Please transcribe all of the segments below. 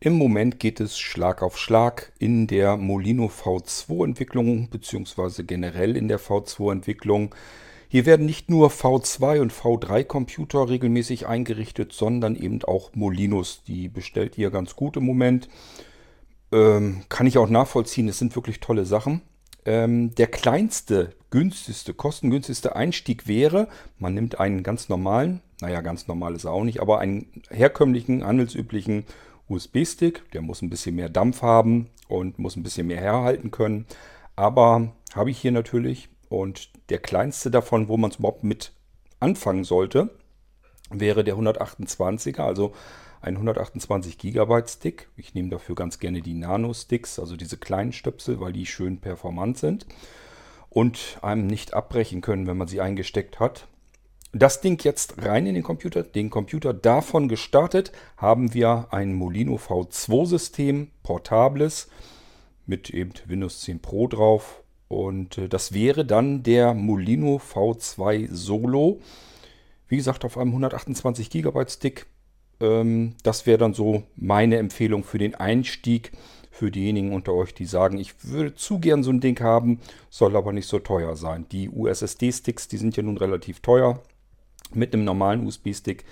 Im Moment geht es Schlag auf Schlag in der Molino V2-Entwicklung beziehungsweise generell in der V2-Entwicklung. Hier werden nicht nur V2 und V3 Computer regelmäßig eingerichtet, sondern eben auch Molinos. Die bestellt ihr ganz gut im Moment. Ähm, kann ich auch nachvollziehen, es sind wirklich tolle Sachen. Ähm, der kleinste, günstigste, kostengünstigste Einstieg wäre, man nimmt einen ganz normalen, naja, ganz normal ist er auch nicht, aber einen herkömmlichen, handelsüblichen USB-Stick. Der muss ein bisschen mehr Dampf haben und muss ein bisschen mehr herhalten können. Aber habe ich hier natürlich. Und der kleinste davon, wo man es überhaupt mit anfangen sollte, wäre der 128er, also ein 128 GB Stick. Ich nehme dafür ganz gerne die Nano-Sticks, also diese kleinen Stöpsel, weil die schön performant sind und einem nicht abbrechen können, wenn man sie eingesteckt hat das Ding jetzt rein in den Computer, den Computer davon gestartet, haben wir ein Molino V2 System, portables, mit eben Windows 10 Pro drauf. Und äh, das wäre dann der Molino V2 Solo. Wie gesagt, auf einem 128 GB Stick. Ähm, das wäre dann so meine Empfehlung für den Einstieg für diejenigen unter euch, die sagen, ich würde zu gern so ein Ding haben, soll aber nicht so teuer sein. Die USSD-Sticks, die sind ja nun relativ teuer. Mit einem normalen USB-Stick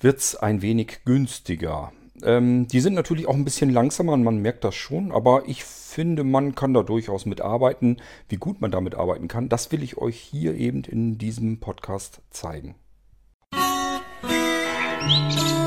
wird es ein wenig günstiger. Ähm, die sind natürlich auch ein bisschen langsamer und man merkt das schon, aber ich finde, man kann da durchaus mitarbeiten. Wie gut man damit arbeiten kann, das will ich euch hier eben in diesem Podcast zeigen. Musik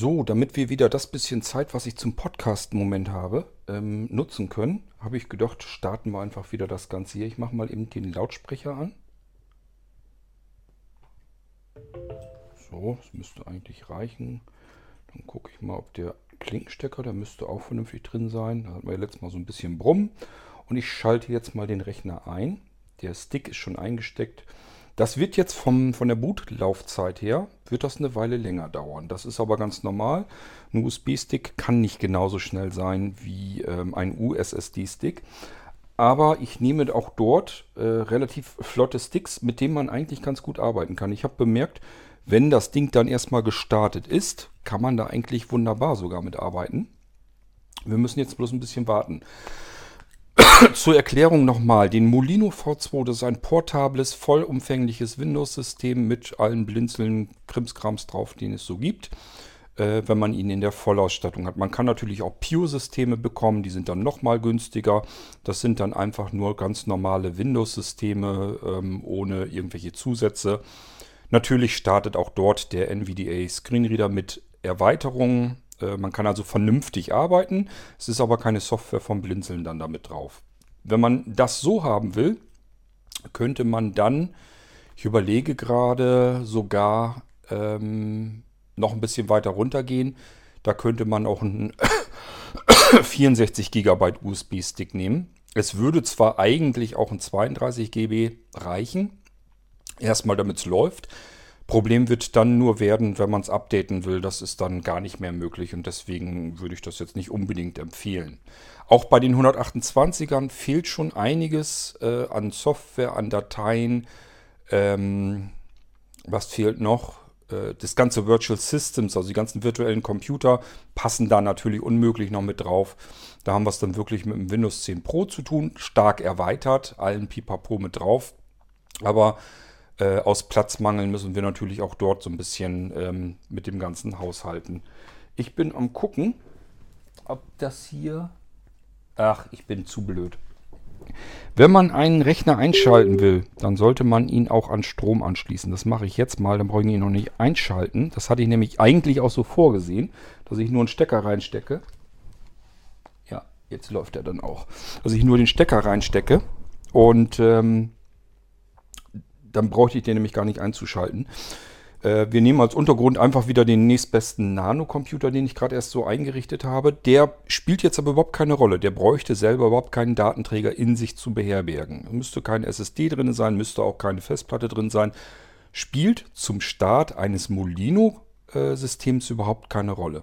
So, damit wir wieder das bisschen Zeit, was ich zum Podcast im Moment habe, ähm, nutzen können, habe ich gedacht, starten wir einfach wieder das Ganze hier. Ich mache mal eben den Lautsprecher an. So, das müsste eigentlich reichen. Dann gucke ich mal, ob der Klinkenstecker, der müsste auch vernünftig drin sein. Da hatten wir ja letztes Mal so ein bisschen Brumm. Und ich schalte jetzt mal den Rechner ein. Der Stick ist schon eingesteckt. Das wird jetzt vom, von der Bootlaufzeit her, wird das eine Weile länger dauern. Das ist aber ganz normal. Ein USB-Stick kann nicht genauso schnell sein wie ähm, ein USSD-Stick. Aber ich nehme auch dort äh, relativ flotte Sticks, mit denen man eigentlich ganz gut arbeiten kann. Ich habe bemerkt, wenn das Ding dann erstmal gestartet ist, kann man da eigentlich wunderbar sogar mit arbeiten. Wir müssen jetzt bloß ein bisschen warten. Zur Erklärung nochmal, den Molino V2, das ist ein portables, vollumfängliches Windows-System mit allen Blinzeln, Krimskrams drauf, den es so gibt, äh, wenn man ihn in der Vollausstattung hat. Man kann natürlich auch Pure-Systeme bekommen, die sind dann nochmal günstiger. Das sind dann einfach nur ganz normale Windows-Systeme ähm, ohne irgendwelche Zusätze. Natürlich startet auch dort der NVDA Screenreader mit Erweiterungen. Äh, man kann also vernünftig arbeiten. Es ist aber keine Software vom Blinzeln dann damit drauf. Wenn man das so haben will, könnte man dann, ich überlege gerade, sogar ähm, noch ein bisschen weiter runtergehen. Da könnte man auch einen 64 GB USB-Stick nehmen. Es würde zwar eigentlich auch ein 32 GB reichen, erstmal damit es läuft. Problem wird dann nur werden, wenn man es updaten will. Das ist dann gar nicht mehr möglich und deswegen würde ich das jetzt nicht unbedingt empfehlen. Auch bei den 128ern fehlt schon einiges äh, an Software, an Dateien. Ähm, was fehlt noch? Äh, das ganze Virtual Systems, also die ganzen virtuellen Computer, passen da natürlich unmöglich noch mit drauf. Da haben wir es dann wirklich mit dem Windows 10 Pro zu tun, stark erweitert, allen Pipapo mit drauf. Aber äh, aus Platzmangel müssen wir natürlich auch dort so ein bisschen ähm, mit dem Ganzen haushalten. Ich bin am gucken, ob das hier... Ach, ich bin zu blöd. Wenn man einen Rechner einschalten will, dann sollte man ihn auch an Strom anschließen. Das mache ich jetzt mal, dann brauche ich ihn noch nicht einschalten. Das hatte ich nämlich eigentlich auch so vorgesehen, dass ich nur einen Stecker reinstecke. Ja, jetzt läuft er dann auch. Dass ich nur den Stecker reinstecke und ähm, dann bräuchte ich den nämlich gar nicht einzuschalten. Äh, wir nehmen als Untergrund einfach wieder den nächstbesten Nano-Computer, den ich gerade erst so eingerichtet habe. Der spielt jetzt aber überhaupt keine Rolle. Der bräuchte selber überhaupt keinen Datenträger in sich zu beherbergen. Müsste keine SSD drin sein, müsste auch keine Festplatte drin sein. Spielt zum Start eines Molino-Systems überhaupt keine Rolle.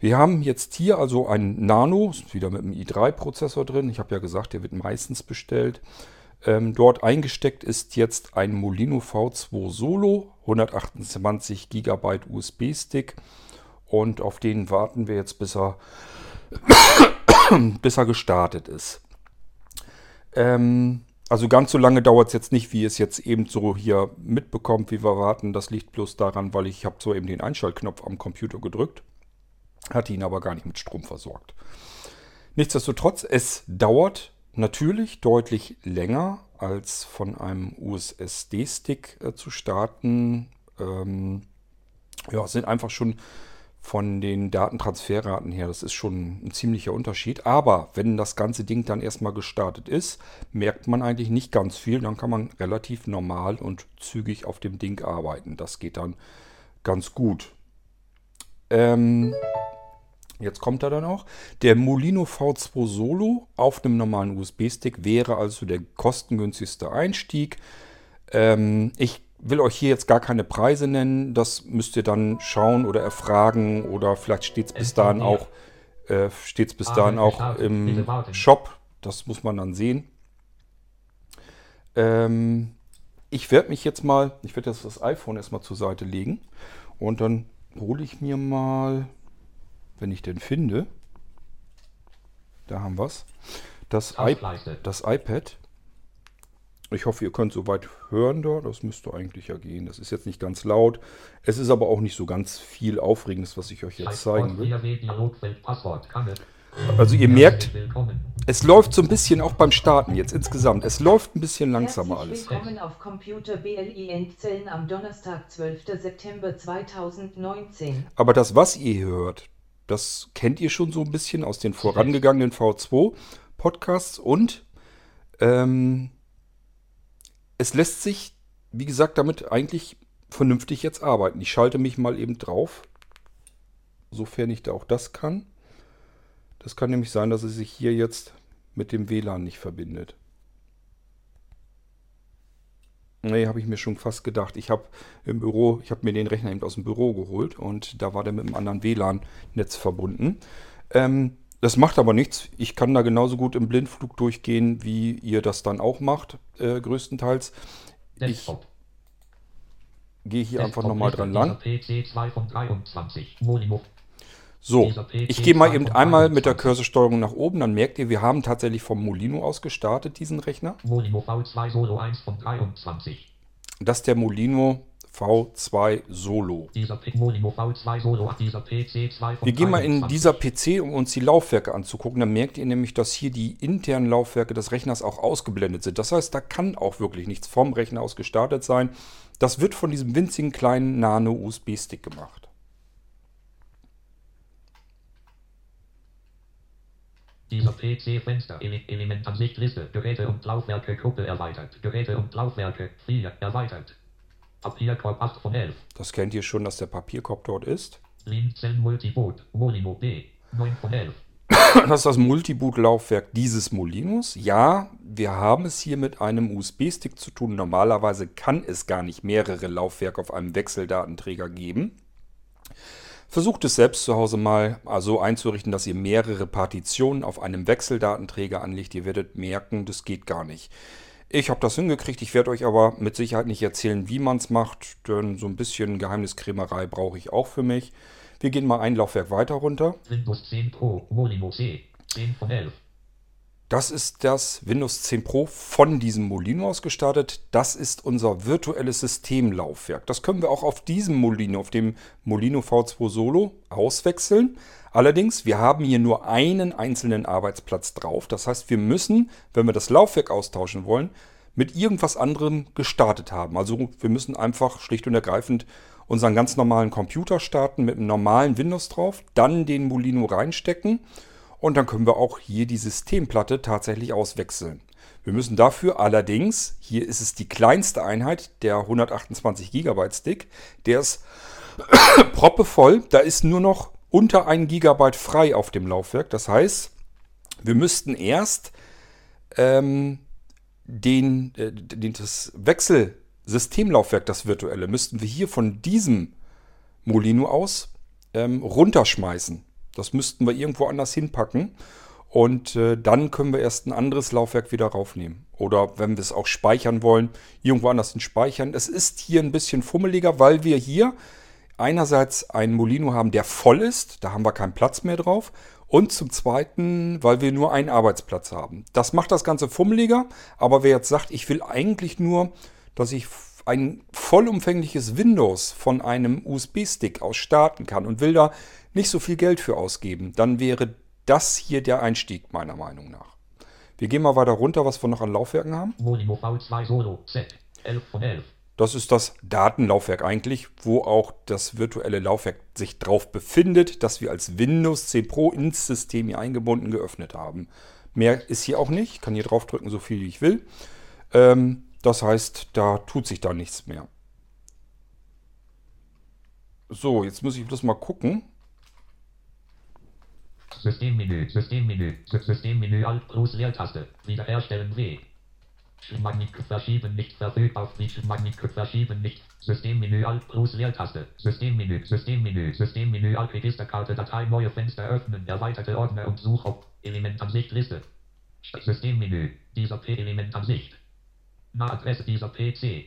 Wir haben jetzt hier also ein Nano, wieder mit einem i3-Prozessor drin. Ich habe ja gesagt, der wird meistens bestellt. Ähm, dort eingesteckt ist jetzt ein Molino V2 Solo, 128 GB USB-Stick. Und auf den warten wir jetzt, bis er, bis er gestartet ist. Ähm, also ganz so lange dauert es jetzt nicht, wie es jetzt eben so hier mitbekommt, wie wir warten. Das liegt bloß daran, weil ich habe so eben den Einschaltknopf am Computer gedrückt, hatte ihn aber gar nicht mit Strom versorgt. Nichtsdestotrotz, es dauert natürlich deutlich länger als von einem USSD-Stick äh, zu starten. Ähm, ja, sind einfach schon von den Datentransferraten her, das ist schon ein ziemlicher Unterschied. Aber wenn das ganze Ding dann erstmal gestartet ist, merkt man eigentlich nicht ganz viel. Dann kann man relativ normal und zügig auf dem Ding arbeiten. Das geht dann ganz gut. Ähm, jetzt kommt er dann auch. Der Molino V2 Solo auf einem normalen USB-Stick wäre also der kostengünstigste Einstieg. Ähm, ich will euch hier jetzt gar keine Preise nennen. Das müsst ihr dann schauen oder erfragen oder vielleicht steht es bis dahin auch, äh, steht's bis dahin auch im Shop. Das muss man dann sehen. Ähm, ich werde mich jetzt mal, ich werde jetzt das iPhone erstmal zur Seite legen und dann hole ich mir mal, wenn ich den finde, da haben wir es, das, das iPad. Ich hoffe, ihr könnt soweit hören da. Das müsste eigentlich ja gehen. Das ist jetzt nicht ganz laut. Es ist aber auch nicht so ganz viel Aufregendes, was ich euch jetzt zeigen will. Also ihr merkt, es läuft so ein bisschen auch beim Starten jetzt insgesamt. Es läuft ein bisschen langsamer alles. Willkommen auf Computer BLI Endzellen am Donnerstag, 12. September 2019. Aber das, was ihr hört, das kennt ihr schon so ein bisschen aus den vorangegangenen V2 Podcasts und ähm, es lässt sich, wie gesagt, damit eigentlich vernünftig jetzt arbeiten. Ich schalte mich mal eben drauf, sofern ich da auch das kann. Das kann nämlich sein, dass es sich hier jetzt mit dem WLAN nicht verbindet. Nee, habe ich mir schon fast gedacht. Ich habe im Büro, ich habe mir den Rechner eben aus dem Büro geholt und da war der mit einem anderen WLAN-Netz verbunden. Ähm, das macht aber nichts. Ich kann da genauso gut im Blindflug durchgehen, wie ihr das dann auch macht, äh, größtenteils. Ich gehe hier einfach nochmal dran lang. So, ich gehe mal eben einmal mit der Cursorsteuerung nach oben, dann merkt ihr, wir haben tatsächlich vom Molino aus gestartet, diesen Rechner. Molino V2 Solo 1 von 23. Das ist der Molino V2 Solo. Dieser Molino V2 Solo, dieser PC 2 von Wir gehen mal in 23. dieser PC, um uns die Laufwerke anzugucken. Dann merkt ihr nämlich, dass hier die internen Laufwerke des Rechners auch ausgeblendet sind. Das heißt, da kann auch wirklich nichts vom Rechner aus gestartet sein. Das wird von diesem winzigen kleinen Nano-USB-Stick gemacht. Dieser PC-Fenster, Ele Elementansicht, Liste, Geräte und Laufwerke, Gruppe erweitert. Geräte und Laufwerke, 4, erweitert. Papierkorb 8 von 11. Das kennt ihr schon, dass der Papierkorb dort ist. Linzen Multiboot, Molino B, 9 von 11. Das ist das Multiboot-Laufwerk dieses Molinos. Ja, wir haben es hier mit einem USB-Stick zu tun. Normalerweise kann es gar nicht mehrere Laufwerke auf einem Wechseldatenträger geben. Versucht es selbst zu Hause mal so einzurichten, dass ihr mehrere Partitionen auf einem Wechseldatenträger anlegt. Ihr werdet merken, das geht gar nicht. Ich habe das hingekriegt. Ich werde euch aber mit Sicherheit nicht erzählen, wie man es macht, denn so ein bisschen Geheimniskrämerei brauche ich auch für mich. Wir gehen mal ein Laufwerk weiter runter. Windows 10 Pro, Molino C, 10 von 11. Das ist das Windows 10 Pro von diesem Molino aus gestartet. Das ist unser virtuelles Systemlaufwerk. Das können wir auch auf diesem Molino, auf dem Molino V2 Solo auswechseln. Allerdings, wir haben hier nur einen einzelnen Arbeitsplatz drauf. Das heißt, wir müssen, wenn wir das Laufwerk austauschen wollen, mit irgendwas anderem gestartet haben. Also wir müssen einfach schlicht und ergreifend unseren ganz normalen Computer starten mit einem normalen Windows drauf, dann den Molino reinstecken und dann können wir auch hier die Systemplatte tatsächlich auswechseln. Wir müssen dafür allerdings, hier ist es die kleinste Einheit, der 128 GB Stick, der ist proppevoll, da ist nur noch unter 1 GB frei auf dem Laufwerk. Das heißt, wir müssten erst ähm, den, äh, den, das Wechselsystemlaufwerk, das virtuelle, müssten wir hier von diesem Molino aus ähm, runterschmeißen. Das müssten wir irgendwo anders hinpacken. Und äh, dann können wir erst ein anderes Laufwerk wieder raufnehmen. Oder wenn wir es auch speichern wollen, irgendwo anders hin speichern. Es ist hier ein bisschen fummeliger, weil wir hier einerseits einen Molino haben, der voll ist. Da haben wir keinen Platz mehr drauf. Und zum Zweiten, weil wir nur einen Arbeitsplatz haben. Das macht das Ganze fummeliger. Aber wer jetzt sagt, ich will eigentlich nur, dass ich ein vollumfängliches Windows von einem USB-Stick aus starten kann und will da nicht so viel Geld für ausgeben, dann wäre das hier der Einstieg meiner Meinung nach. Wir gehen mal weiter runter, was wir noch an Laufwerken haben. Molino V2 Solo Z 11 von 11. Das ist das Datenlaufwerk eigentlich, wo auch das virtuelle Laufwerk sich drauf befindet, das wir als Windows 10 Pro ins System hier eingebunden geöffnet haben. Mehr ist hier auch nicht. Ich kann hier draufdrücken, so viel wie ich will. Ähm, das heißt, da tut sich da nichts mehr. So, jetzt muss ich bloß mal gucken. Systemmenü, Systemmenü, Sy- Systemmenü Alt plus Leertaste. Wiederherstellen W. Magnet verschieben nicht verfügbar. Magnet verschieben nicht. Systemmenü Alt plus Leertaste. Systemmenü, Systemmenü, Systemmenü Alt Registerkarte Datei neue Fenster öffnen. Erweiterte Ordner und Suche. Elementansicht Liste. Systemmenü. Dieser P-Elementansicht. Adresse dieser PC.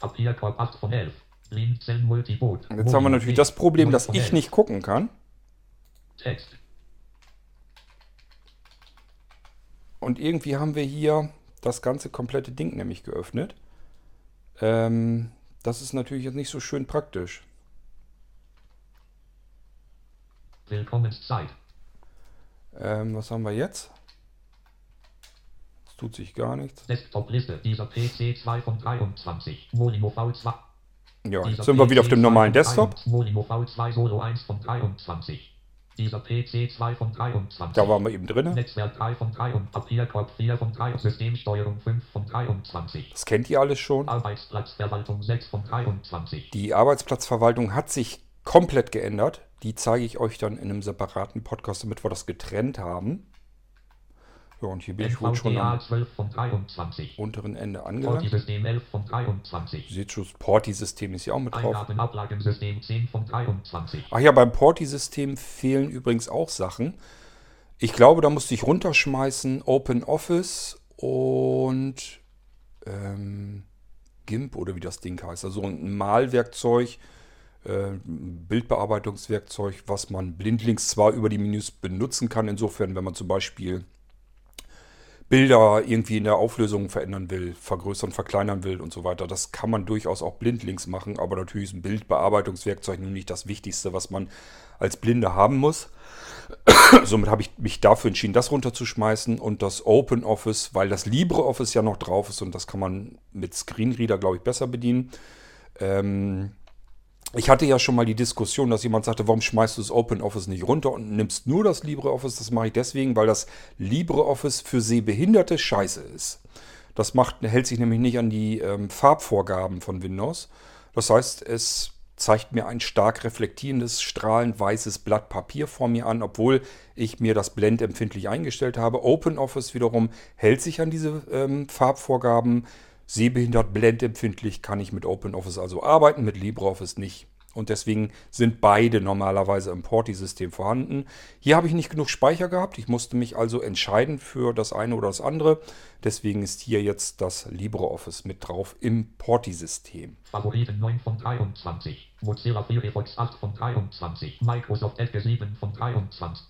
Papierkorb 8 von 11. Linzen Multiboot. Jetzt haben wir natürlich das Problem, dass ich nicht gucken kann. Text. Und irgendwie haben wir hier das ganze komplette Ding nämlich geöffnet. Ähm, das ist natürlich jetzt nicht so schön praktisch. Willkommenszeit. Ähm, was haben wir jetzt? Tut sich gar nichts. Desktop-Liste. Dieser PC 2 von 23. Molino V2. Ja, jetzt sind wir wieder auf dem 2 normalen Desktop. 23. Molino V2 Solo 1 von 23. Dieser PC 2 von 23. Da waren wir eben drin. Netzwerk 3 von 3 und Papierkorb 4 von 3 und Systemsteuerung 5 von 23. Das kennt ihr alles schon. Arbeitsplatzverwaltung 6 von 23. Die Arbeitsplatzverwaltung hat sich komplett geändert. Die zeige ich euch dann in einem separaten Podcast, damit wir das getrennt haben. Ja, und hier bin ich wohl schon am 12 von 23. unteren Ende angelangt. Porti-System 11 von Ihr 23. seht schon, das Porti-System ist ja auch mit drauf. Eingaben-Ablagensystem 10 von 23. Ach ja, beim Porti-System fehlen übrigens auch Sachen. Ich glaube, da musste ich runterschmeißen OpenOffice und ähm, GIMP oder wie das Ding heißt. Also ein Malwerkzeug, äh, ein Bildbearbeitungswerkzeug, was man blindlings zwar über die Menüs benutzen kann. Insofern, wenn man zum Beispiel Bilder irgendwie in der Auflösung verändern will, vergrößern, verkleinern will und so weiter. Das kann man durchaus auch blindlings machen, aber natürlich ist ein Bildbearbeitungswerkzeug nun nicht das Wichtigste, was man als Blinde haben muss. Somit habe ich mich dafür entschieden, das runterzuschmeißen und das OpenOffice, weil das LibreOffice ja noch drauf ist und das kann man mit Screenreader, glaube ich, besser bedienen. Ähm, ich hatte ja schon mal die Diskussion, dass jemand sagte, warum schmeißt du das OpenOffice nicht runter und nimmst nur das LibreOffice? Das mache ich deswegen, weil das LibreOffice für Sehbehinderte scheiße ist. Das macht, hält sich nämlich nicht an die ähm, Farbvorgaben von Windows. Das heißt, es zeigt mir ein stark reflektierendes, strahlend weißes Blatt Papier vor mir an, obwohl ich mir das blendempfindlich eingestellt habe. OpenOffice wiederum hält sich an diese ähm, Farbvorgaben. Sehbehindert blendempfindlich kann ich mit OpenOffice also arbeiten, mit LibreOffice nicht. Und deswegen sind beide normalerweise im Porti-System vorhanden. Hier habe ich nicht genug Speicher gehabt. Ich musste mich also entscheiden für das eine oder das andere. Deswegen ist hier jetzt das LibreOffice mit drauf im Porti-System. Favoriten 9 von 23. Mozilla Firefox 8 von 23. Microsoft Edge 7 von 23.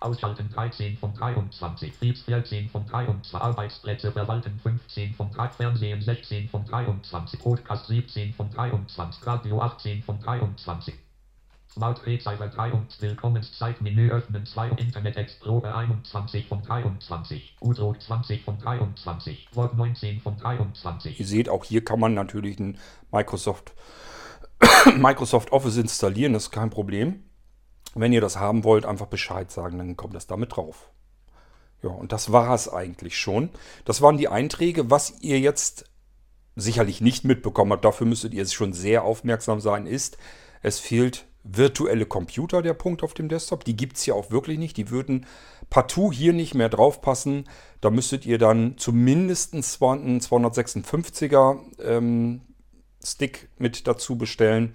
Ausschalten 13 von 23. Beats 14 von 23. Arbeitsplätze verwalten 15 von 3. Fernsehen 16 von 23. Podcast 17 von 23. Radio 18 von 23. Smart Receiver 3 und Willkommenszeitmenü öffnen 2 Internet Explorer 21 von 23. Udrock 20 von 23. Word 19 von 23. Ihr seht, auch hier kann man natürlich ein Microsoft, Microsoft Office installieren. Das ist kein Problem. Wenn ihr das haben wollt, einfach Bescheid sagen, dann kommt das damit drauf. Ja, und das war es eigentlich schon. Das waren die Einträge. Was ihr jetzt sicherlich nicht mitbekommen habt, dafür müsstet ihr schon sehr aufmerksam sein, ist, es fehlt virtuelle Computer, der Punkt auf dem Desktop. Die gibt es ja auch wirklich nicht. Die würden partout hier nicht mehr draufpassen. Da müsstet ihr dann zumindest einen 256er ähm, Stick mit dazu bestellen.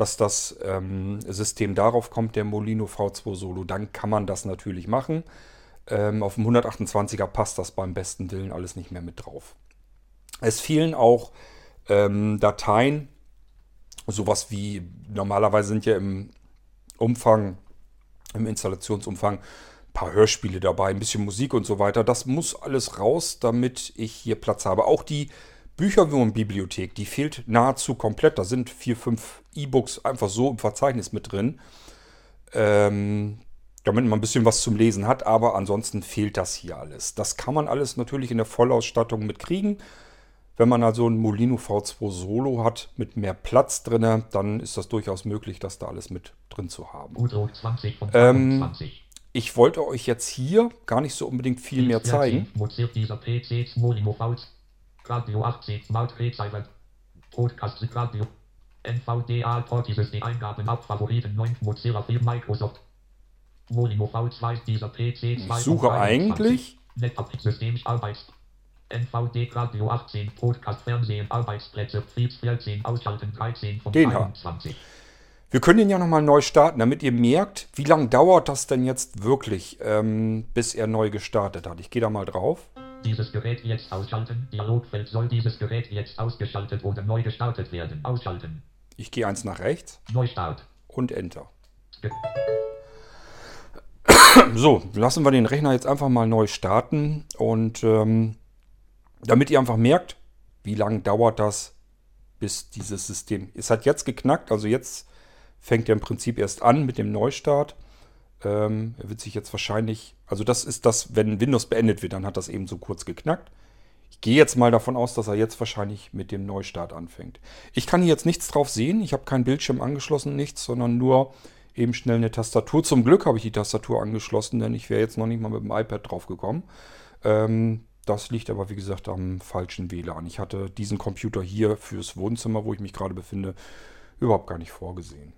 Dass das ähm, System darauf kommt, der Molino V2 Solo, dann kann man das natürlich machen. Ähm, auf dem 128er passt das beim besten Willen alles nicht mehr mit drauf. Es fehlen auch ähm, Dateien, sowas wie normalerweise sind ja im Umfang, im Installationsumfang ein paar Hörspiele dabei, ein bisschen Musik und so weiter. Das muss alles raus, damit ich hier Platz habe. Auch die Bücherwurm-Bibliothek, die fehlt nahezu komplett. Da sind vier, fünf E-Books einfach so im Verzeichnis mit drin. Ähm, damit man ein bisschen was zum Lesen hat, aber ansonsten fehlt das hier alles. Das kann man alles natürlich in der Vollausstattung mitkriegen. Wenn man also einen Molino V2 Solo hat mit mehr Platz drin, dann ist das durchaus möglich, das da alles mit drin zu haben. Udo 20 von Ähm, 23. Ich wollte euch jetzt hier gar nicht so unbedingt viel mehr zeigen. Radio 18 Smart Recycle. Podcast Radio. NVDA Port dieses die Eingaben ab Favoriten 9 Mozilla 4 Microsoft. Molino V2 dieser PC Ich suche eigentlich System Arbeits. NVD Radio 18 Podcast Fernsehen Arbeitsplätze Betriebs 14 Ausschalten 13 von Den da. 23. Wir können ihn ja nochmal neu starten, damit ihr merkt, wie lange dauert das denn jetzt wirklich, ähm, bis er neu gestartet hat. Ich gehe da mal drauf. Dieses Gerät jetzt ausschalten. Dialogfeld soll dieses Gerät jetzt ausgeschaltet oder neu gestartet werden. Ausschalten. Ich gehe eins nach rechts Neustart. und Enter. Ge So, lassen wir den Rechner jetzt einfach mal neu starten und ähm, damit ihr einfach merkt, wie lange dauert das, bis dieses System. Es hat jetzt geknackt, also jetzt fängt er im Prinzip erst an mit dem Neustart. Ähm, er wird sich jetzt wahrscheinlich, also das ist das, wenn Windows beendet wird, dann hat das eben so kurz geknackt. Ich gehe jetzt mal davon aus, dass er jetzt wahrscheinlich mit dem Neustart anfängt. Ich kann hier jetzt nichts drauf sehen. Ich habe keinen Bildschirm angeschlossen, nichts, sondern nur eben schnell eine Tastatur. Zum Glück habe ich die Tastatur angeschlossen, denn ich wäre jetzt noch nicht mal mit dem iPad drauf gekommen. Ähm, das liegt aber, wie gesagt, am falschen WLAN. Ich hatte diesen Computer hier fürs Wohnzimmer, wo ich mich gerade befinde, überhaupt gar nicht vorgesehen.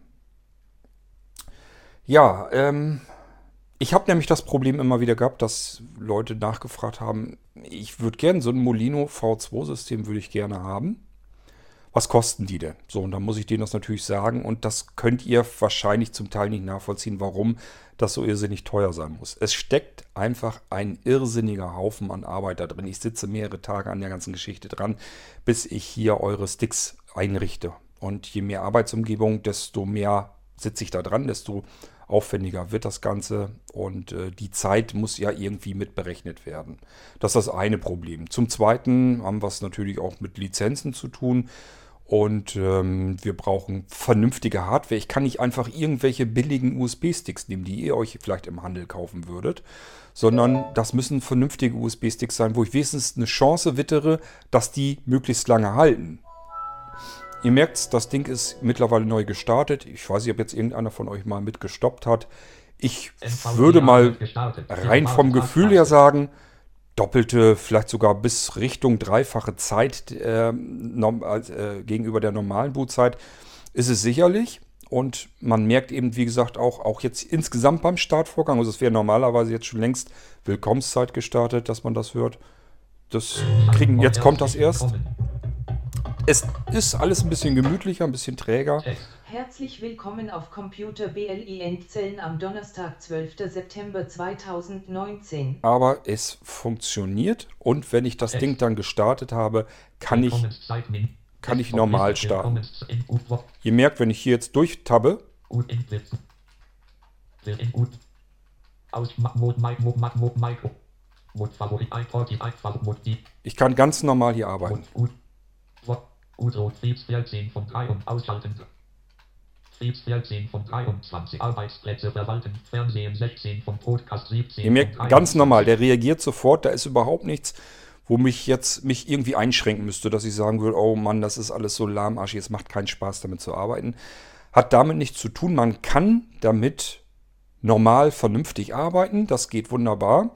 Ja, ähm, ich habe nämlich das Problem immer wieder gehabt, dass Leute nachgefragt haben, ich würde gerne so ein Molino V2-System würde ich gerne haben. Was kosten die denn? So, und dann muss ich denen das natürlich sagen und das könnt ihr wahrscheinlich zum Teil nicht nachvollziehen, warum das so irrsinnig teuer sein muss. Es steckt einfach ein irrsinniger Haufen an Arbeit da drin. Ich sitze mehrere Tage an der ganzen Geschichte dran, bis ich hier eure Sticks einrichte. Und je mehr Arbeitsumgebung, desto mehr sitze ich da dran, desto aufwendiger wird das Ganze und äh, die Zeit muss ja irgendwie mit berechnet werden. Das ist das eine Problem. Zum Zweiten haben wir es natürlich auch mit Lizenzen zu tun und ähm, wir brauchen vernünftige Hardware. Ich kann nicht einfach irgendwelche billigen USB-Sticks nehmen, die ihr euch vielleicht im Handel kaufen würdet, sondern das müssen vernünftige USB-Sticks sein, wo ich wenigstens eine Chance wittere, dass die möglichst lange halten. Ihr merkt, das Ding ist mittlerweile neu gestartet. Ich weiß nicht, ob jetzt irgendeiner von euch mal mitgestoppt hat. Ich NVDA würde mal rein vom Gefühl her sagen, doppelte, vielleicht sogar bis Richtung dreifache Zeit äh, norm, äh, gegenüber der normalen Bootzeit ist es sicherlich. Und man merkt eben, wie gesagt, auch, auch jetzt insgesamt beim Startvorgang, also es wäre normalerweise jetzt schon längst Willkommenszeit gestartet, dass man das hört. Das kriegen, jetzt kommt das erst. Es ist alles ein bisschen gemütlicher, ein bisschen träger. Herzlich willkommen auf Computer BLI-Endzellen am Donnerstag, 12. September 2019. Aber es funktioniert und wenn ich das Ding dann gestartet habe, kann ich, kann ich normal starten. Ihr merkt, wenn ich hier jetzt durchtabbe, ich kann ganz normal hier arbeiten. Utro Betriebs 14 von 3 und ausschalten. Betriebs 14 von 23 Arbeitsplätze verwalten. Fernsehen 16 von Podcast 17 Ihr merkt, ganz 23. normal, der reagiert sofort, da ist überhaupt nichts, wo mich jetzt mich irgendwie einschränken müsste, dass ich sagen würde, oh Mann, das ist alles so lahmarschig, es macht keinen Spaß damit zu arbeiten. Hat damit nichts zu tun, man kann damit normal vernünftig arbeiten, das geht wunderbar.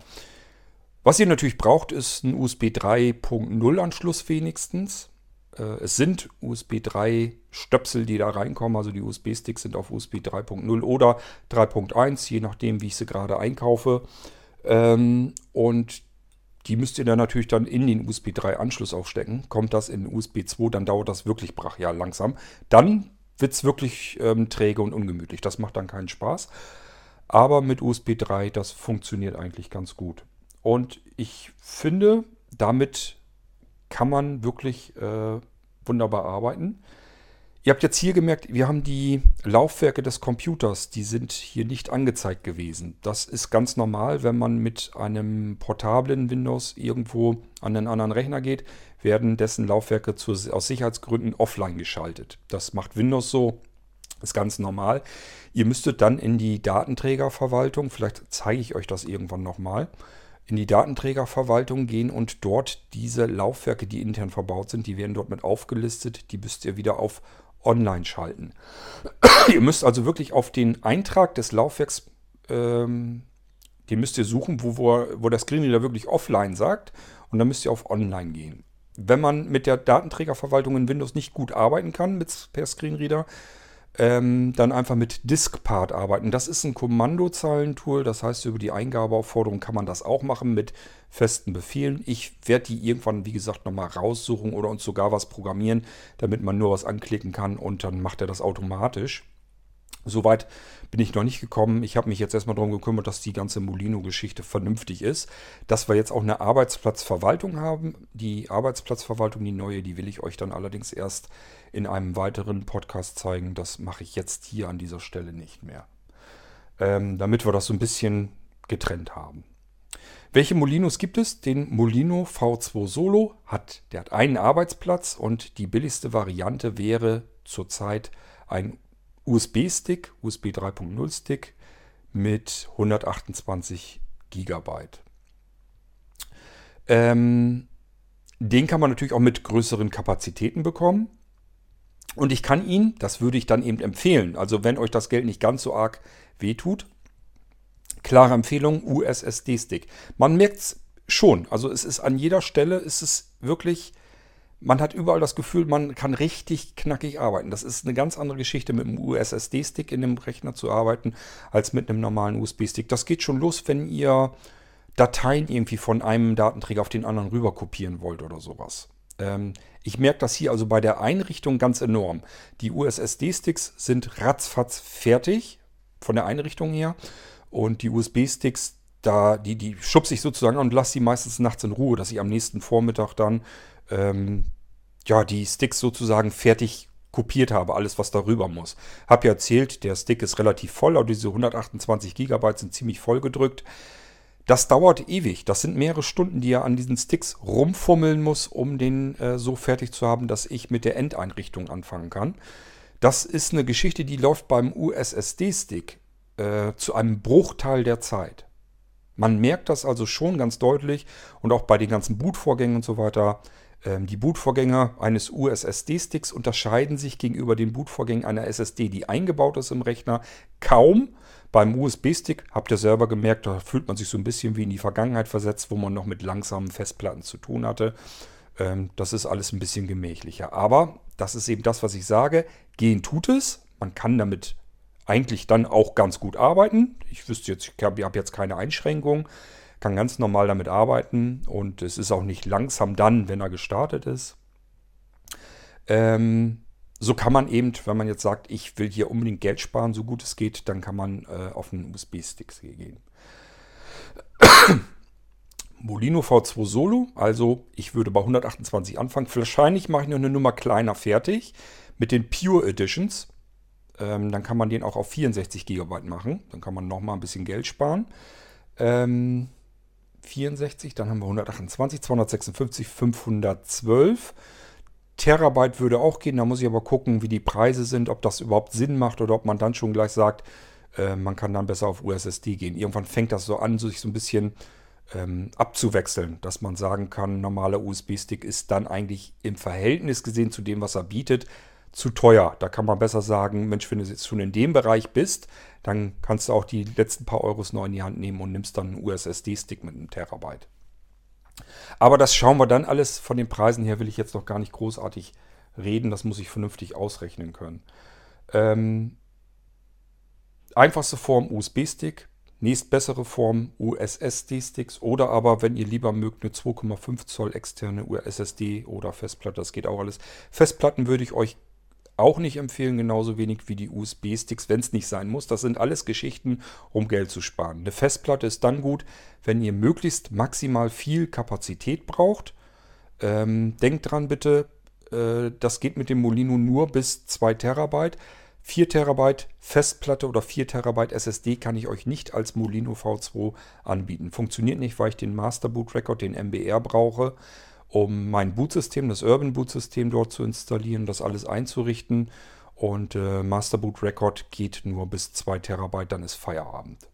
Was ihr natürlich braucht, ist ein USB 3.0 Anschluss wenigstens. Äh, Es sind USB 3 Stöpsel, die da reinkommen. Also die USB-Sticks sind auf USB 3.0 oder 3.1, je nachdem, wie ich sie gerade einkaufe. Ähm, und die müsst ihr dann natürlich dann in den USB 3 Anschluss aufstecken. Kommt das in USB 2, dann dauert das wirklich brachial langsam. Dann wird es wirklich ähm, träge und ungemütlich. Das macht dann keinen Spaß. Aber mit USB 3, das funktioniert eigentlich ganz gut. Und ich finde, damit kann man wirklich äh, wunderbar arbeiten. Ihr habt jetzt hier gemerkt, wir haben die Laufwerke des Computers, die sind hier nicht angezeigt gewesen. Das ist ganz normal, wenn man mit einem portablen Windows irgendwo an einen anderen Rechner geht, werden dessen Laufwerke zu, aus Sicherheitsgründen offline geschaltet. Das macht Windows so, ist ganz normal. Ihr müsstet dann in die Datenträgerverwaltung, vielleicht zeige ich euch das irgendwann nochmal, in die Datenträgerverwaltung gehen und dort diese Laufwerke, die intern verbaut sind, die werden dort mit aufgelistet. Die müsst ihr wieder auf Online schalten. ihr müsst also wirklich auf den Eintrag des Laufwerks, ähm, den müsst ihr suchen, wo, wo, wo der Screenreader wirklich offline sagt. Und dann müsst ihr auf Online gehen. Wenn man mit der Datenträgerverwaltung in Windows nicht gut arbeiten kann mit, per Screenreader, ähm, dann einfach mit Diskpart arbeiten. Das ist ein Kommandozeilentool, das heißt, über die Eingabeaufforderung kann man das auch machen mit festen Befehlen. Ich werde die irgendwann, wie gesagt, nochmal raussuchen oder uns sogar was programmieren, damit man nur was anklicken kann und dann macht er das automatisch. Soweit bin ich noch nicht gekommen. Ich habe mich jetzt erstmal darum gekümmert, dass die ganze Molino-Geschichte vernünftig ist. Dass wir jetzt auch eine Arbeitsplatzverwaltung haben. Die Arbeitsplatzverwaltung, die neue, die will ich euch dann allerdings erst in einem weiteren Podcast zeigen. Das mache ich jetzt hier an dieser Stelle nicht mehr. Ähm, damit wir das so ein bisschen getrennt haben. Welche Molinos gibt es? Den Molino V2 Solo hat, der hat einen Arbeitsplatz und die billigste Variante wäre zurzeit ein USB-Stick, USB 3.0 Stick mit 128 Gigabyte. Ähm, den kann man natürlich auch mit größeren Kapazitäten bekommen. Und ich kann ihn, das würde ich dann eben empfehlen, also wenn euch das Geld nicht ganz so arg wehtut, klare Empfehlung, USSD-Stick. Man merkt es schon, also es ist an jeder Stelle, ist es wirklich man hat überall das Gefühl, man kann richtig knackig arbeiten. Das ist eine ganz andere Geschichte, mit einem USSD-Stick in dem Rechner zu arbeiten, als mit einem normalen USB-Stick. Das geht schon los, wenn ihr Dateien irgendwie von einem Datenträger auf den anderen rüber kopieren wollt oder sowas. Ähm, ich merke das hier also bei der Einrichtung ganz enorm. Die USSD-Sticks sind ratzfatz fertig von der Einrichtung her und die USB-Sticks, da, die, die schubse ich sozusagen und lasse sie meistens nachts in Ruhe, dass ich am nächsten Vormittag dann ähm, ja, die Sticks sozusagen fertig kopiert habe, alles was darüber muss. Hab ja erzählt, der Stick ist relativ voll, aber diese 128 GB sind ziemlich voll gedrückt. Das dauert ewig. Das sind mehrere Stunden, die er an diesen Sticks rumfummeln muss, um den äh, so fertig zu haben, dass ich mit der Endeinrichtung anfangen kann. Das ist eine Geschichte, die läuft beim USSD-Stick äh, zu einem Bruchteil der Zeit. Man merkt das also schon ganz deutlich und auch bei den ganzen Bootvorgängen und so weiter. Ähm, die Bootvorgänger eines USSD-Sticks unterscheiden sich gegenüber den Bootvorgängen einer SSD, die eingebaut ist im Rechner, kaum. Beim USB-Stick habt ihr selber gemerkt, da fühlt man sich so ein bisschen wie in die Vergangenheit versetzt, wo man noch mit langsamen Festplatten zu tun hatte. Ähm, das ist alles ein bisschen gemächlicher. Aber das ist eben das, was ich sage. Gehen tut es. Man kann damit eigentlich dann auch ganz gut arbeiten. Ich wüsste jetzt, ich habe jetzt keine Einschränkungen kann ganz normal damit arbeiten und es ist auch nicht langsam dann, wenn er gestartet ist. Ähm, so kann man eben, wenn man jetzt sagt, ich will hier unbedingt Geld sparen, so gut es geht, dann kann man äh, auf einen USB-Stick gehen. Molino V2 Solo, also ich würde bei 128 anfangen. Wahrscheinlich mache ich noch eine Nummer kleiner fertig mit den Pure Editions. Ähm, dann kann man den auch auf 64 GB machen. Dann kann man nochmal ein bisschen Geld sparen. Ähm, 64, dann haben wir 128, 256, 512. Terabyte würde auch gehen, da muss ich aber gucken, wie die Preise sind, ob das überhaupt Sinn macht oder ob man dann schon gleich sagt, äh, man kann dann besser auf USSD gehen. Irgendwann fängt das so an, sich so ein bisschen ähm, abzuwechseln, dass man sagen kann, normaler USB-Stick ist dann eigentlich im Verhältnis gesehen zu dem, was er bietet, zu teuer. Da kann man besser sagen, Mensch, wenn du jetzt schon in dem Bereich bist, dann kannst du auch die letzten paar Euros neu in die Hand nehmen und nimmst dann einen USSD-Stick mit einem Terabyte. Aber das schauen wir dann alles von den Preisen her, will ich jetzt noch gar nicht großartig reden. Das muss ich vernünftig ausrechnen können. Ähm, einfachste Form USB-Stick, nächstbessere Form USSD-Sticks oder aber, wenn ihr lieber mögt, eine 2,5 Zoll externe USSD oder Festplatte, das geht auch alles. Festplatten würde ich euch auch nicht empfehlen, genauso wenig wie die USB-Sticks, wenn es nicht sein muss. Das sind alles Geschichten, um Geld zu sparen. Eine Festplatte ist dann gut, wenn ihr möglichst maximal viel Kapazität braucht. Ähm, denkt dran bitte, äh, das geht mit dem Molino nur bis 2 Terabyte. 4 Terabyte Festplatte oder 4 Terabyte SSD kann ich euch nicht als Molino V2 anbieten. Funktioniert nicht, weil ich den Master Boot Record, den MBR brauche um mein Bootsystem, das Urban Boot System dort zu installieren, das alles einzurichten. Und äh, Master Boot Record geht nur bis 2 Terabyte, dann ist Feierabend.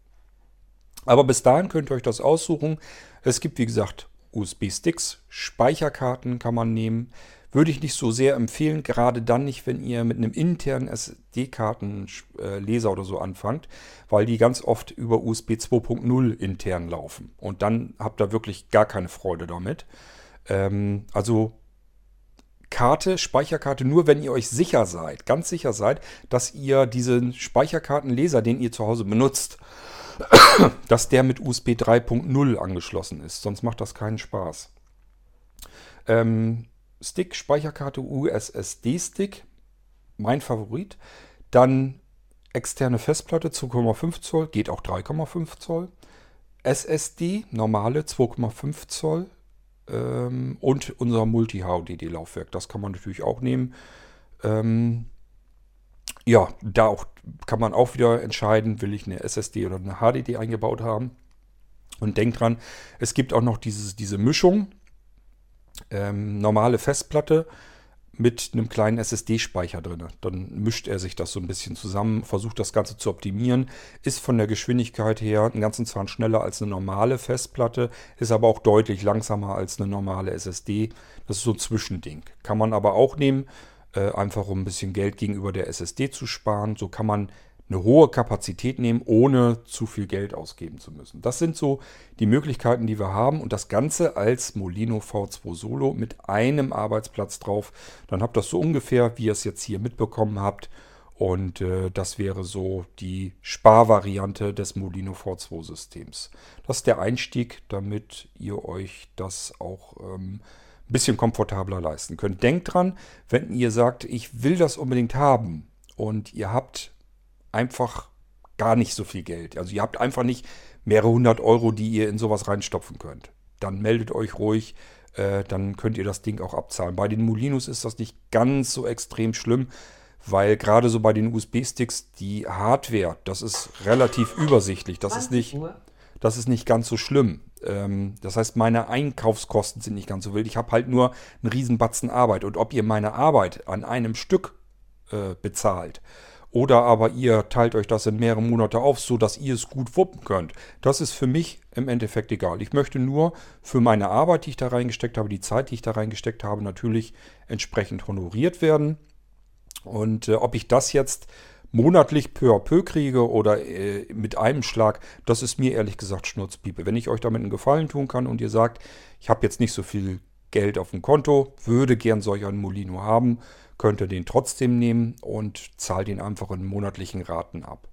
Aber bis dahin könnt ihr euch das aussuchen. Es gibt, wie gesagt, USB-Sticks, Speicherkarten kann man nehmen. Würde ich nicht so sehr empfehlen, gerade dann nicht, wenn ihr mit einem internen SD-Kartenleser oder so anfangt, weil die ganz oft über USB 2.0 intern laufen. Und dann habt ihr wirklich gar keine Freude damit. Ähm, also Karte, Speicherkarte, nur wenn ihr euch sicher seid, ganz sicher seid, dass ihr diesen Speicherkartenleser, den ihr zu Hause benutzt, dass der mit USB 3.0 angeschlossen ist. Sonst macht das keinen Spaß. Ähm, Stick, Speicherkarte, USSD-Stick, mein Favorit. Dann externe Festplatte 2,5 Zoll, geht auch 3,5 Zoll. SSD, normale 2,5 Zoll, ähm, und unser Multi-HDD-Laufwerk. Das kann man natürlich auch nehmen. Ähm, ja, da auch, kann man auch wieder entscheiden, will ich eine SSD oder eine HDD eingebaut haben. Und denkt dran, es gibt auch noch dieses, diese Mischung. Ähm, normale Festplatte mit einem kleinen SSD-Speicher drin. Dann mischt er sich das so ein bisschen zusammen, versucht das Ganze zu optimieren, ist von der Geschwindigkeit her einen ganzen Zahn schneller als eine normale Festplatte, ist aber auch deutlich langsamer als eine normale SSD. Das ist so ein Zwischending. Kann man aber auch nehmen, äh, einfach um ein bisschen Geld gegenüber der SSD zu sparen. So kann man eine hohe Kapazität nehmen, ohne zu viel Geld ausgeben zu müssen. Das sind so die Möglichkeiten, die wir haben und das Ganze als Molino V2 Solo mit einem Arbeitsplatz drauf. Dann habt ihr das so ungefähr, wie ihr es jetzt hier mitbekommen habt. Und äh, das wäre so die Sparvariante des Molino V2 Systems. Das ist der Einstieg, damit ihr euch das auch ähm, ein bisschen komfortabler leisten könnt. Denkt dran, wenn ihr sagt, ich will das unbedingt haben und ihr habt einfach gar nicht so viel Geld. Also ihr habt einfach nicht mehrere hundert Euro, die ihr in sowas reinstopfen könnt. Dann meldet euch ruhig, äh, dann könnt ihr das Ding auch abzahlen. Bei den Molinos ist das nicht ganz so extrem schlimm, weil gerade so bei den USB-Sticks die Hardware, das ist relativ übersichtlich. Das ist nicht, das ist nicht ganz so schlimm. Ähm, das heißt, meine Einkaufskosten sind nicht ganz so wild. Ich habe halt nur einen Riesenbatzen Arbeit. Und ob ihr meine Arbeit an einem Stück äh, bezahlt, oder aber ihr teilt euch das in mehrere Monate auf, sodass ihr es gut wuppen könnt. Das ist für mich im Endeffekt egal. Ich möchte nur für meine Arbeit, die ich da reingesteckt habe, die Zeit, die ich da reingesteckt habe, natürlich entsprechend honoriert werden. Und äh, ob ich das jetzt monatlich peu à peu kriege oder äh, mit einem Schlag, das ist mir ehrlich gesagt Schnurzpiepe. Wenn ich euch damit einen Gefallen tun kann und ihr sagt, ich habe jetzt nicht so viel Geld auf dem Konto, würde gern solch einen Molino haben, könnt ihr den trotzdem nehmen und zahlt ihn einfach in monatlichen Raten ab.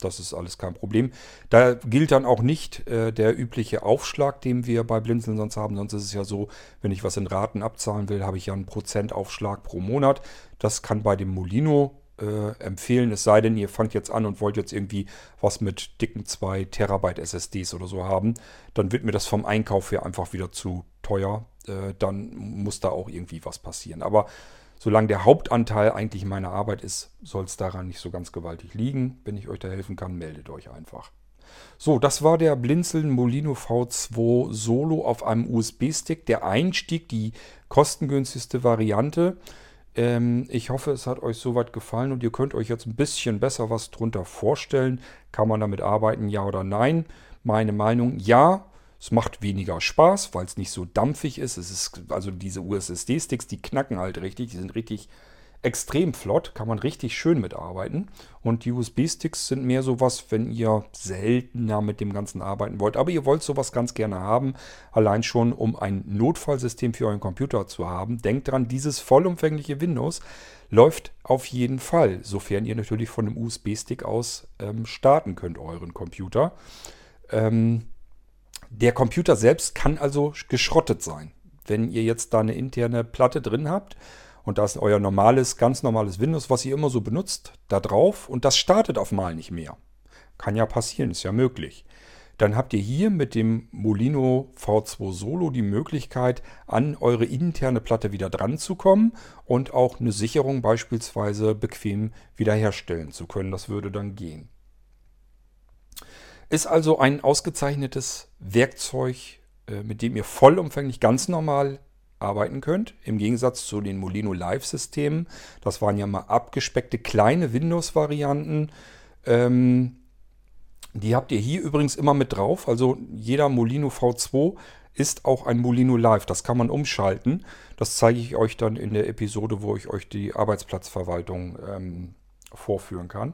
Das ist alles kein Problem. Da gilt dann auch nicht äh, der übliche Aufschlag, den wir bei Blinzeln sonst haben. Sonst ist es ja so, wenn ich was in Raten abzahlen will, habe ich ja einen Prozentaufschlag pro Monat. Das kann bei dem Molino äh, empfehlen, es sei denn, ihr fangt jetzt an und wollt jetzt irgendwie was mit dicken 2 Terabyte SSDs oder so haben. Dann wird mir das vom Einkauf her einfach wieder zu teuer. Äh, dann muss da auch irgendwie was passieren. Aber solange der Hauptanteil eigentlich meine Arbeit ist, soll es daran nicht so ganz gewaltig liegen. Wenn ich euch da helfen kann, meldet euch einfach. So, das war der Blinzeln Molino V2 Solo auf einem USB-Stick. Der Einstieg, die kostengünstigste Variante. Ähm, ich hoffe, es hat euch soweit gefallen und ihr könnt euch jetzt ein bisschen besser was drunter vorstellen. Kann man damit arbeiten, ja oder nein? Meine Meinung, ja. Es macht weniger Spaß, weil es nicht so dampfig ist. Es ist also diese USSD-Sticks, die knacken halt richtig, die sind richtig extrem flott, kann man richtig schön mitarbeiten. Und die USB-Sticks sind mehr sowas, wenn ihr seltener mit dem Ganzen arbeiten wollt. Aber ihr wollt sowas ganz gerne haben, allein schon um ein Notfallsystem für euren Computer zu haben. Denkt dran, dieses vollumfängliche Windows läuft auf jeden Fall, sofern ihr natürlich von einem USB-Stick aus ähm, starten könnt, euren Computer. Ähm, der Computer selbst kann also geschrottet sein. Wenn ihr jetzt da eine interne Platte drin habt Und da ist euer normales, ganz normales Windows, was ihr immer so benutzt, da drauf und das startet auf mal nicht mehr. Kann ja passieren, ist ja möglich. Dann habt ihr hier mit dem Molino V2 Solo die Möglichkeit, an eure interne Platte wieder dran zu kommen und auch eine Sicherung beispielsweise bequem wiederherstellen zu können. Das würde dann gehen. Ist also ein ausgezeichnetes Werkzeug, äh, mit dem ihr vollumfänglich ganz normal arbeiten könnt. Im Gegensatz zu den Molino Live-Systemen. Das waren ja mal abgespeckte kleine Windows-Varianten. Ähm, die habt ihr hier übrigens immer mit drauf. Also jeder Molino V2 ist auch ein Molino Live. Das kann man umschalten. Das zeige ich euch dann in der Episode, wo ich euch die Arbeitsplatzverwaltung ähm, vorführen kann.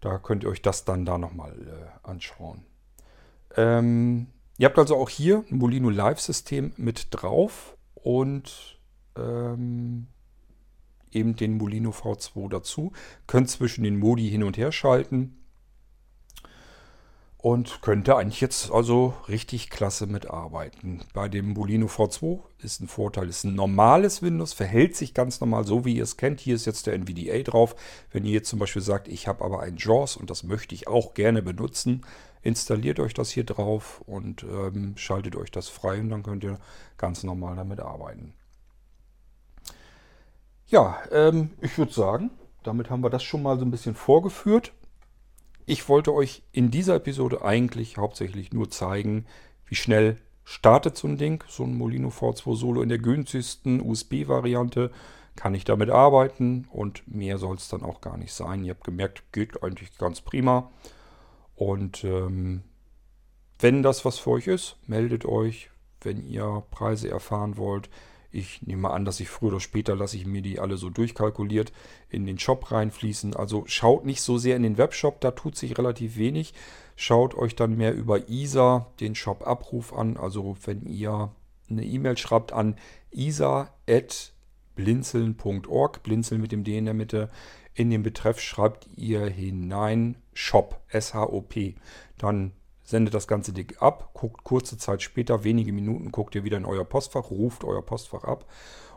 Da könnt ihr euch das dann da nochmal äh, anschauen. Ähm, ihr habt also auch hier ein Molino Live-System mit drauf und ähm, eben den Molino V2 dazu. Könnt zwischen den Modi hin und her schalten und könnte eigentlich jetzt also richtig klasse mitarbeiten. Bei dem Molino V2 ist ein Vorteil, ist ein normales Windows, verhält sich ganz normal, so wie ihr es kennt. Hier ist jetzt der NVDA drauf. Wenn ihr jetzt zum Beispiel sagt, ich habe aber ein JAWS und das möchte ich auch gerne benutzen, installiert euch das hier drauf und ähm, schaltet euch das frei und dann könnt ihr ganz normal damit arbeiten. Ja, ähm, ich würde sagen, damit haben wir das schon mal so ein bisschen vorgeführt. Ich wollte euch in dieser Episode eigentlich hauptsächlich nur zeigen, wie schnell startet so ein Ding. So ein Molino V2 Solo in der günstigsten USB-Variante kann ich damit arbeiten und mehr soll es dann auch gar nicht sein. Ihr habt gemerkt, geht eigentlich ganz prima. Und ähm, wenn das was für euch ist, meldet euch, wenn ihr Preise erfahren wollt. Ich nehme an, dass ich früher oder später lasse ich mir die alle so durchkalkuliert in den Shop reinfließen. Also schaut nicht so sehr in den Webshop, da tut sich relativ wenig. Schaut euch dann mehr über ISA den Shop-Abruf an. Also wenn ihr eine E-Mail schreibt an isa.blinzeln.org, blinzeln mit dem D in der Mitte, in den Betreff schreibt ihr hinein Shop, S-H-O-P. Dann sendet das ganze Ding ab, guckt kurze Zeit später, wenige Minuten, guckt ihr wieder in euer Postfach, ruft euer Postfach ab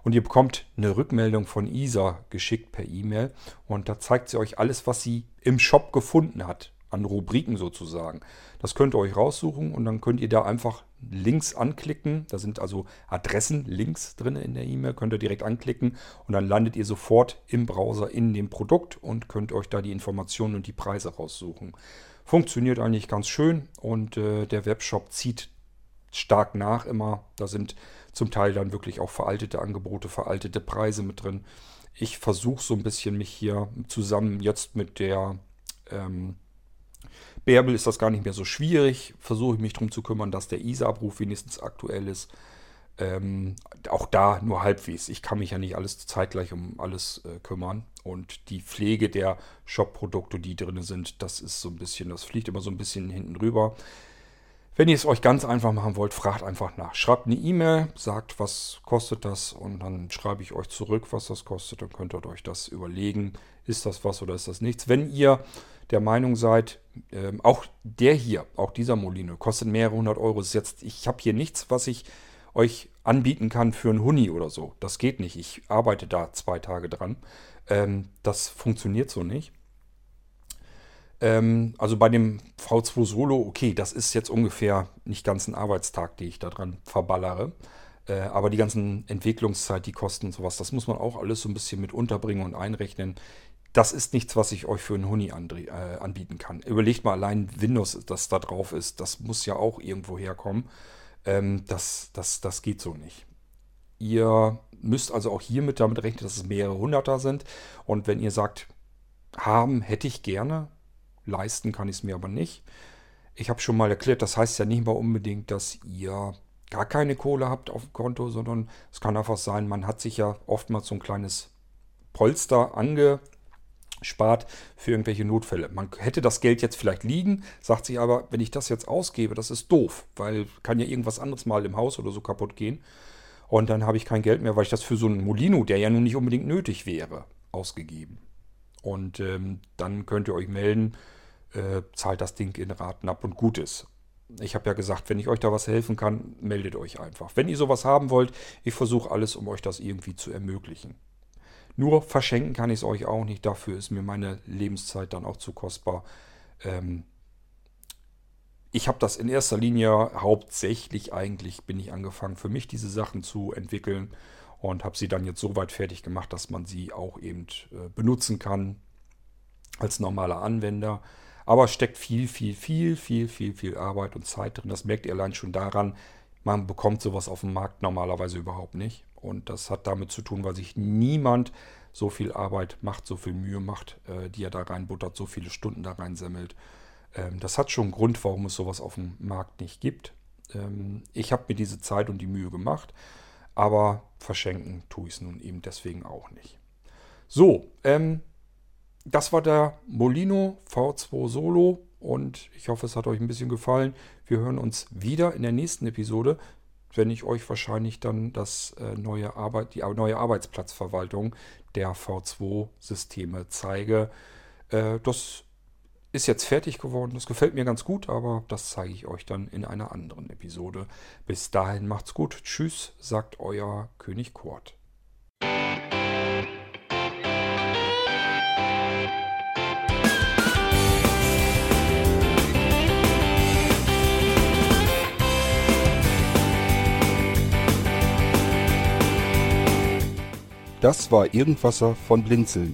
und ihr bekommt eine Rückmeldung von ISA geschickt per E-Mail und da zeigt sie euch alles, was sie im Shop gefunden hat, an Rubriken sozusagen. Das könnt ihr euch raussuchen und dann könnt ihr da einfach Links anklicken. Da sind also Adressen, Links drin in der E-Mail, könnt ihr direkt anklicken und dann landet ihr sofort im Browser in dem Produkt und könnt euch da die Informationen und die Preise raussuchen. Funktioniert eigentlich ganz schön und äh, der Webshop zieht stark nach immer. Da sind zum Teil dann wirklich auch veraltete Angebote, veraltete Preise mit drin. Ich versuche so ein bisschen mich hier zusammen jetzt mit der ähm, Bärbel ist das gar nicht mehr so schwierig. Versuche ich mich darum zu kümmern, dass der ISA-Abruf wenigstens aktuell ist. Ähm, auch da nur halbwegs. Ich kann mich ja nicht alles zeitgleich um alles äh, kümmern. Und die Pflege der Shop-Produkte, die drin sind, das ist so ein bisschen, das fliegt immer so ein bisschen hinten rüber. Wenn ihr es euch ganz einfach machen wollt, fragt einfach nach. Schreibt eine E-Mail, sagt, was kostet das und dann schreibe ich euch zurück, was das kostet. Dann könnt ihr euch das überlegen, ist das was oder ist das nichts. Wenn ihr der Meinung seid, äh, auch der hier, auch dieser Molino, kostet mehrere hundert Euro. Ist jetzt, ich habe hier nichts, was ich euch anbieten kann für einen Huni oder so. Das geht nicht. Ich arbeite da zwei Tage dran. Ähm, das funktioniert so nicht. Ähm, also bei dem V2 Solo, okay, das ist jetzt ungefähr nicht ganz ein Arbeitstag, den ich da dran verballere. Äh, aber die ganzen Entwicklungszeit, die Kosten und sowas, das muss man auch alles so ein bisschen mit unterbringen und einrechnen. Das ist nichts, was ich euch für einen Huni äh, anbieten kann. Überlegt mal allein Windows, das da drauf ist. Das muss ja auch irgendwo herkommen. Ähm, das, das, das geht so nicht. Ihr müsst also auch hiermit damit rechnen, dass es mehrere Hunderter sind. Und wenn ihr sagt, haben hätte ich gerne, leisten kann ich es mir aber nicht. Ich habe schon mal erklärt, das heißt ja nicht mal unbedingt, dass ihr gar keine Kohle habt auf dem Konto, sondern es kann einfach sein, man hat sich ja oftmals so ein kleines Polster ange spart für irgendwelche Notfälle. Man hätte das Geld jetzt vielleicht liegen, sagt sich aber, wenn ich das jetzt ausgebe, das ist doof, weil kann ja irgendwas anderes mal im Haus oder so kaputt gehen. Und dann habe ich kein Geld mehr, weil ich das für so einen Molino, der ja nun nicht unbedingt nötig wäre, ausgegeben. Und ähm, dann könnt ihr euch melden, äh, zahlt das Ding in Raten ab und gut ist. Ich habe ja gesagt, wenn ich euch da was helfen kann, meldet euch einfach. Wenn ihr sowas haben wollt, ich versuche alles, um euch das irgendwie zu ermöglichen. Nur verschenken kann ich es euch auch nicht. Dafür ist mir meine Lebenszeit dann auch zu kostbar. Ähm, ich habe das in erster Linie hauptsächlich eigentlich bin ich angefangen für mich diese Sachen zu entwickeln und habe sie dann jetzt so weit fertig gemacht, dass man sie auch eben äh, benutzen kann als normaler Anwender. Aber steckt viel, viel, viel, viel, viel, viel Arbeit und Zeit drin. Das merkt ihr allein schon daran, man bekommt sowas auf dem Markt normalerweise überhaupt nicht. Und das hat damit zu tun, weil sich niemand so viel Arbeit macht, so viel Mühe macht, äh, die er da reinbuttert, so viele Stunden da reinsemmelt. Ähm, das hat schon einen Grund, warum es sowas auf dem Markt nicht gibt. Ähm, ich habe mir diese Zeit und die Mühe gemacht, aber verschenken tue ich es nun eben deswegen auch nicht. So, ähm, das war der Molino V2 Solo und ich hoffe, es hat euch ein bisschen gefallen. Wir hören uns wieder in der nächsten Episode, wenn ich euch wahrscheinlich dann das äh, neue Arbeit, die neue Arbeitsplatzverwaltung der V2-Systeme zeige. Äh, das ist jetzt fertig geworden. Das gefällt mir ganz gut, aber das zeige ich euch dann in einer anderen Episode. Bis dahin macht's gut. Tschüss, sagt euer König Kurt. Das war Irgendwasser von Blinzeln.